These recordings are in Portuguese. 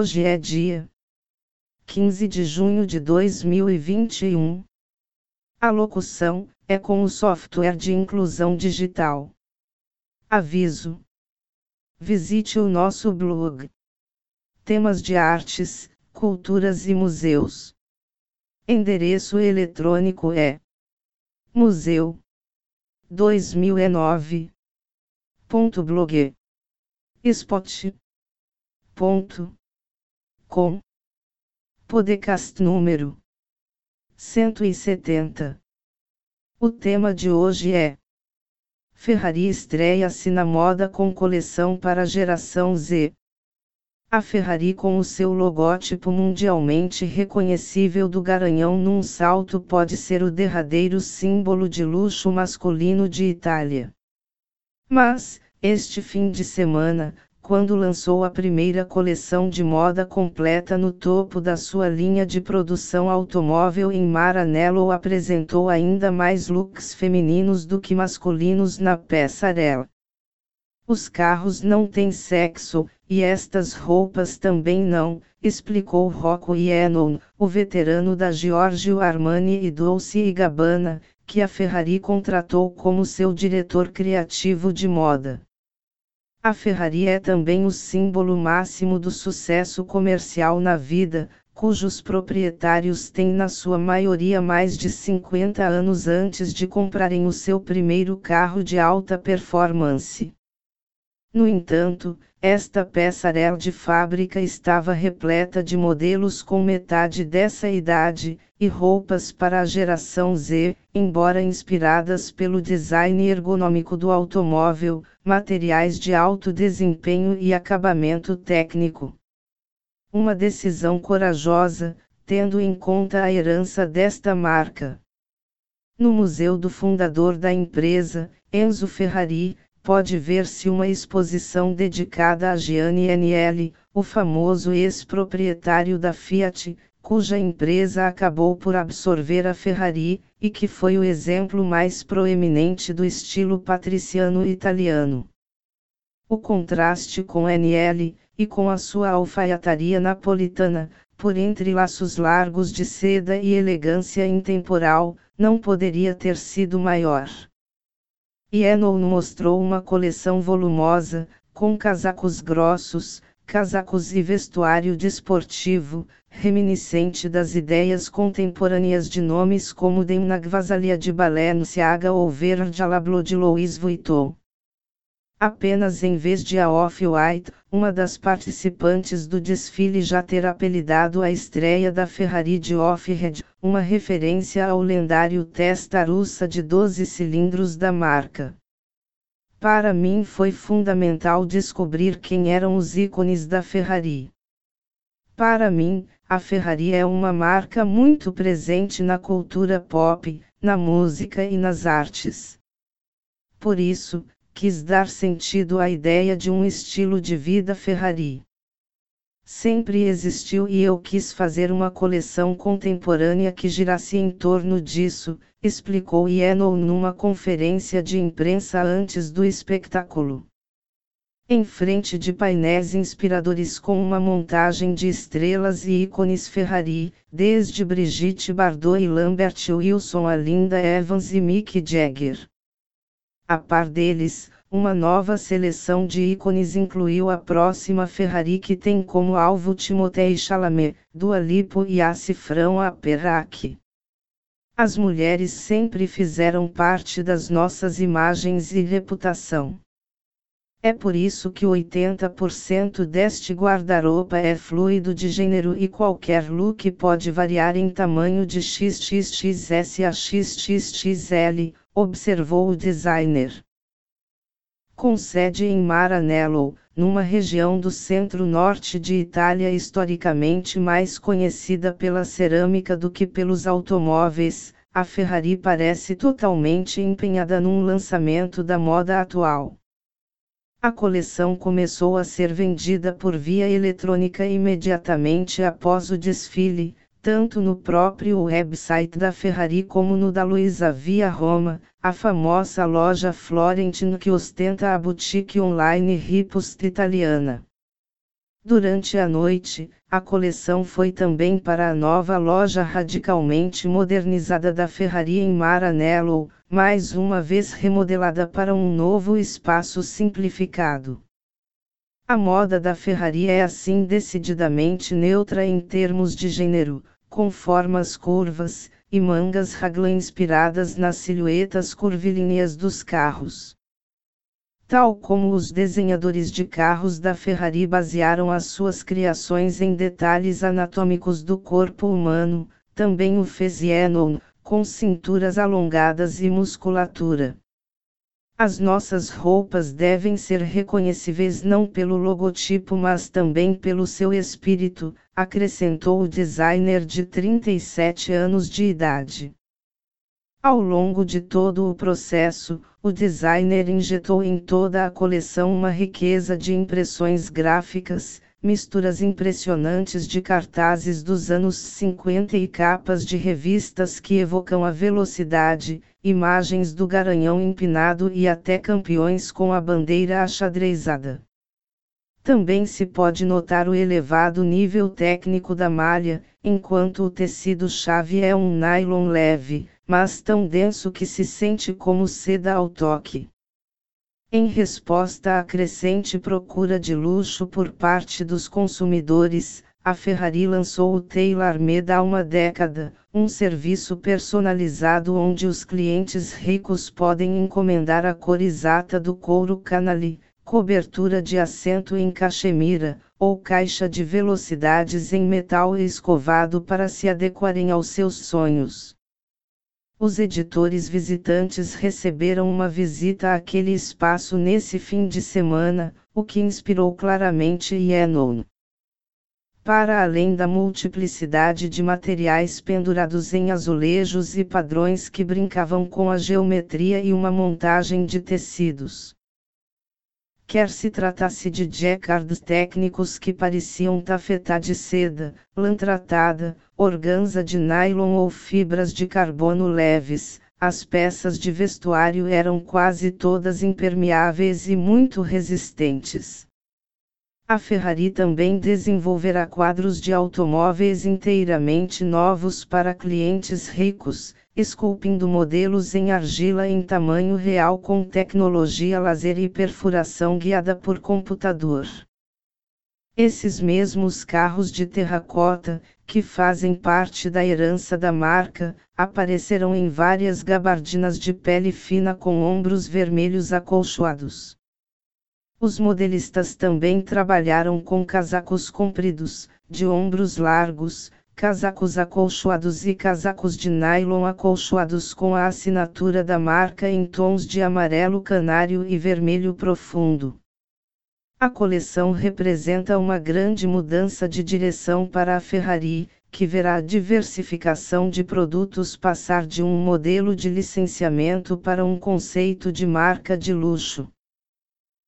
Hoje é dia 15 de junho de 2021. A locução é com o software de inclusão digital. Aviso: Visite o nosso blog. Temas de artes, culturas e museus. Endereço eletrônico é museu 2009.blog spot.com Podcast número 170 O tema de hoje é Ferrari estreia-se na moda com coleção para geração Z. A Ferrari com o seu logótipo mundialmente reconhecível do garanhão num salto pode ser o derradeiro símbolo de luxo masculino de Itália. Mas, este fim de semana, quando lançou a primeira coleção de moda completa no topo da sua linha de produção automóvel em Maranello apresentou ainda mais looks femininos do que masculinos na passarela. Os carros não têm sexo, e estas roupas também não, explicou Rocco Ienon, o veterano da Giorgio Armani e Dolce Gabbana, que a Ferrari contratou como seu diretor criativo de moda. A Ferrari é também o símbolo máximo do sucesso comercial na vida, cujos proprietários têm na sua maioria mais de 50 anos antes de comprarem o seu primeiro carro de alta performance. No entanto, esta passarela de fábrica estava repleta de modelos com metade dessa idade, e roupas para a geração Z, embora inspiradas pelo design ergonômico do automóvel, materiais de alto desempenho e acabamento técnico. Uma decisão corajosa, tendo em conta a herança desta marca. No museu do fundador da empresa, Enzo Ferrari, pode ver-se uma exposição dedicada a Gianni Agnelli, o famoso ex-proprietário da Fiat, cuja empresa acabou por absorver a Ferrari, e que foi o exemplo mais proeminente do estilo patriciano italiano. O contraste com Agnelli, e com a sua alfaiataria napolitana, por entre laços largos de seda e elegância intemporal, não poderia ter sido maior. Yenon mostrou uma coleção volumosa, com casacos grossos, casacos e vestuário desportivo, reminiscente das ideias contemporâneas de nomes como Demna Gvasalia de Balenciaga ou Virgil Abloh de Louis Vuitton. Apenas em vez de a Off-White, uma das participantes do desfile já ter apelidado a estreia da Ferrari de Off-Red, uma referência ao lendário Testarussa de 12 cilindros da marca. Para mim foi fundamental descobrir quem eram os ícones da Ferrari. Para mim, a Ferrari é uma marca muito presente na cultura pop, na música e nas artes. Por isso, quis dar sentido à ideia de um estilo de vida Ferrari. Sempre existiu e eu quis fazer uma coleção contemporânea que girasse em torno disso, explicou Yeno numa conferência de imprensa antes do espetáculo. Em frente de painéis inspiradores com uma montagem de estrelas e ícones Ferrari, desde Brigitte Bardot e Lambert Wilson a Linda Evans e Mick Jagger. A par deles, uma nova seleção de ícones incluiu a próxima Ferrari que tem como alvo Timothée Chalamet, Dua Lipo e a Cifrão Aperac. As mulheres sempre fizeram parte das nossas imagens e reputação. É por isso que 80% deste guarda-roupa é fluido de gênero e qualquer look pode variar em tamanho de XXXS a XXXL, observou o designer. Com sede em Maranello, numa região do centro-norte de Itália historicamente mais conhecida pela cerâmica do que pelos automóveis, a Ferrari parece totalmente empenhada num lançamento da moda atual. A coleção começou a ser vendida por via eletrônica imediatamente após o desfile, tanto no próprio website da Ferrari como no da Luisa Via Roma, a famosa loja Florentino que ostenta a boutique online Ripost italiana. Durante a noite, a coleção foi também para a nova loja radicalmente modernizada da Ferrari em Maranello, mais uma vez remodelada para um novo espaço simplificado. A moda da Ferrari é assim decididamente neutra em termos de gênero, com formas curvas, e mangas raglan inspiradas nas silhuetas curvilíneas dos carros. Tal como os desenhadores de carros da Ferrari basearam as suas criações em detalhes anatômicos do corpo humano, também o fez Yenon, com cinturas alongadas e musculatura. As nossas roupas devem ser reconhecíveis não pelo logotipo mas também pelo seu espírito, acrescentou o designer de 37 anos de idade. Ao longo de todo o processo, o designer injetou em toda a coleção uma riqueza de impressões gráficas, misturas impressionantes de cartazes dos anos 50 e capas de revistas que evocam a velocidade, imagens do garanhão empinado e até campeões com a bandeira achadrezada. Também se pode notar o elevado nível técnico da malha, enquanto o tecido-chave é um nylon leve, mas tão denso que se sente como seda ao toque. Em resposta à crescente procura de luxo por parte dos consumidores, a Ferrari lançou o Tailor-Made há uma década, um serviço personalizado onde os clientes ricos podem encomendar a cor exata do couro canali, cobertura de assento em cachemira, ou caixa de velocidades em metal escovado para se adequarem aos seus sonhos. Os editores visitantes receberam uma visita àquele espaço nesse fim de semana, o que inspirou claramente Yenon. Para além da multiplicidade de materiais pendurados em azulejos e padrões que brincavam com a geometria e uma montagem de tecidos quer se tratasse de jacquards técnicos que pareciam tafetá de seda, lã tratada, organza de nylon ou fibras de carbono leves, as peças de vestuário eram quase todas impermeáveis e muito resistentes. A Ferrari também desenvolverá quadros de automóveis inteiramente novos para clientes ricos, esculpindo modelos em argila em tamanho real com tecnologia laser e perfuração guiada por computador. Esses mesmos carros de terracota, que fazem parte da herança da marca, aparecerão em várias gabardinas de pele fina com ombros vermelhos acolchoados. Os modelistas também trabalharam com casacos compridos, de ombros largos, casacos acolchoados e casacos de nylon acolchoados com a assinatura da marca em tons de amarelo canário e vermelho profundo. A coleção representa uma grande mudança de direção para a Ferrari, que verá a diversificação de produtos passar de um modelo de licenciamento para um conceito de marca de luxo.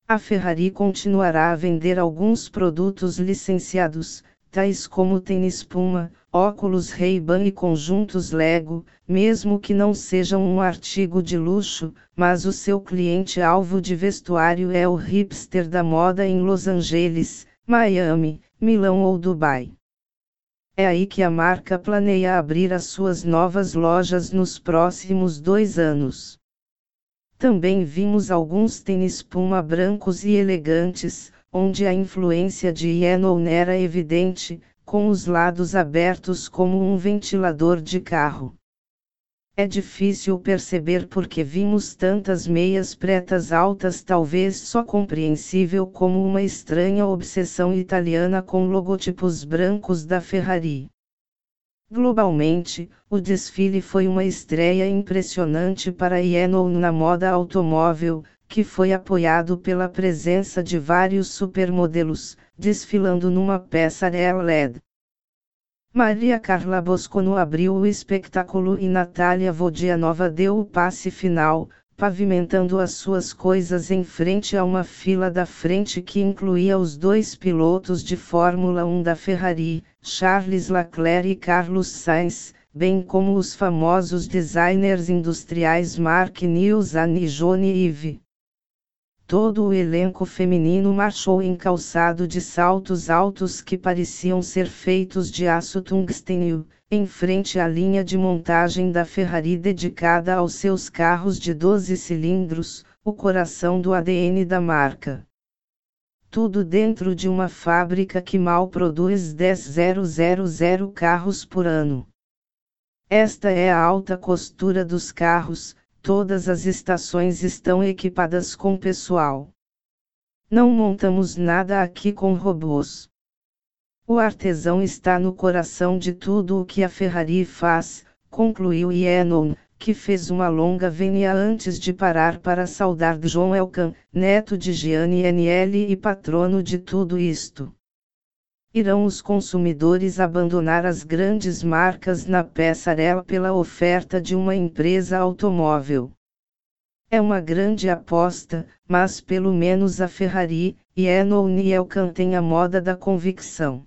A Ferrari continuará a vender alguns produtos licenciados, tais como tênis Puma, óculos Ray-Ban e conjuntos Lego, mesmo que não sejam um artigo de luxo, mas o seu cliente-alvo de vestuário é o hipster da moda em Los Angeles, Miami, Milão ou Dubai. É aí que a marca planeia abrir as suas novas lojas nos próximos dois anos. Também vimos alguns tênis Puma brancos e elegantes, onde a influência de Yenon era evidente, com os lados abertos como um ventilador de carro. É difícil perceber porque vimos tantas meias pretas altas, talvez só compreensível como uma estranha obsessão italiana com logotipos brancos da Ferrari. Globalmente, o desfile foi uma estreia impressionante para Yenon na moda automóvel, que foi apoiado pela presença de vários supermodelos, desfilando numa peça LED. Maria Carla Boscono abriu o espetáculo e Natália Vodianova deu o passe final, pavimentando as suas coisas em frente a uma fila da frente que incluía os dois pilotos de Fórmula 1 da Ferrari, Charles Leclerc e Carlos Sainz, bem como os famosos designers industriais Mark Newson e Johnny Ive. todo o elenco feminino marchou em calçado de saltos altos que pareciam ser feitos de aço tungstênio, em frente à linha de montagem da Ferrari dedicada aos seus carros de 12 cilindros, o coração do ADN da marca. Tudo dentro de uma fábrica que mal produz 10.000 carros por ano. Esta é a alta costura dos carros, todas as estações estão equipadas com pessoal. Não montamos nada aqui com robôs. O artesão está no coração de tudo o que a Ferrari faz, concluiu Yenon, que fez uma longa venia antes de parar para saudar John Elkan, neto de Gianni NL e patrono de tudo isto. Irão os consumidores abandonar as grandes marcas na passarela pela oferta de uma empresa automóvel? É uma grande aposta, mas pelo menos a Ferrari, e Enon e Elkan têm a moda da convicção.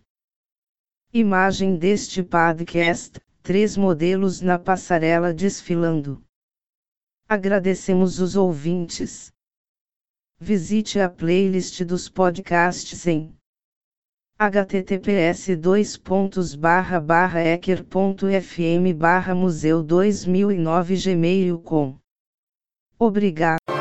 Imagem deste podcast, três modelos na passarela desfilando. Agradecemos os ouvintes. Visite a playlist dos podcasts em https ecker.fm museu 2009 gmail com Obrigado.